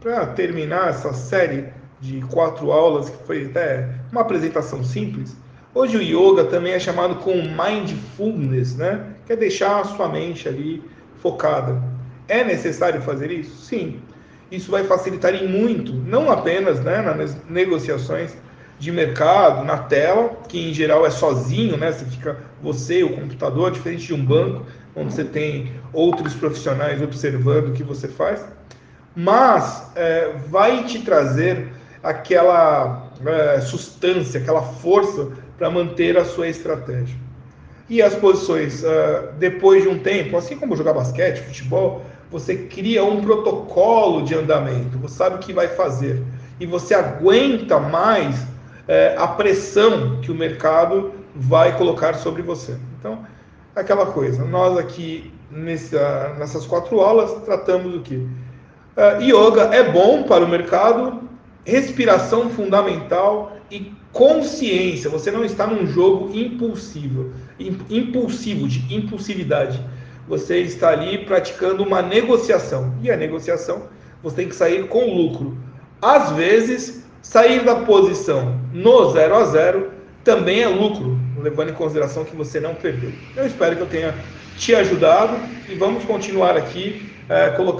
para terminar essa série de quatro aulas, que foi até uma apresentação simples, hoje o yoga também é chamado com mindfulness, né? Que é deixar a sua mente ali focada. É necessário fazer isso? Sim. Isso vai facilitar em muito, não apenas né, nas negociações de mercado, na tela, que em geral é sozinho, né? Você fica você, o computador, diferente de um banco, onde você tem outros profissionais observando o que você faz, mas é, vai te trazer aquela é, substância, aquela força para manter a sua estratégia. E as posições, uh, depois de um tempo, assim como jogar basquete, futebol, você cria um protocolo de andamento, você sabe o que vai fazer e você aguenta mais uh, a pressão que o mercado vai colocar sobre você. Então, aquela coisa, nós aqui nessa, nessas quatro aulas tratamos do que? Uh, yoga é bom para o mercado, respiração fundamental e consciência. Você não está num jogo impulsivo, impulsivo de impulsividade. Você está ali praticando uma negociação. E a negociação, você tem que sair com lucro. Às vezes, sair da posição no 0 a 0 também é lucro, levando em consideração que você não perdeu. Eu espero que eu tenha te ajudado e vamos continuar aqui é, colocando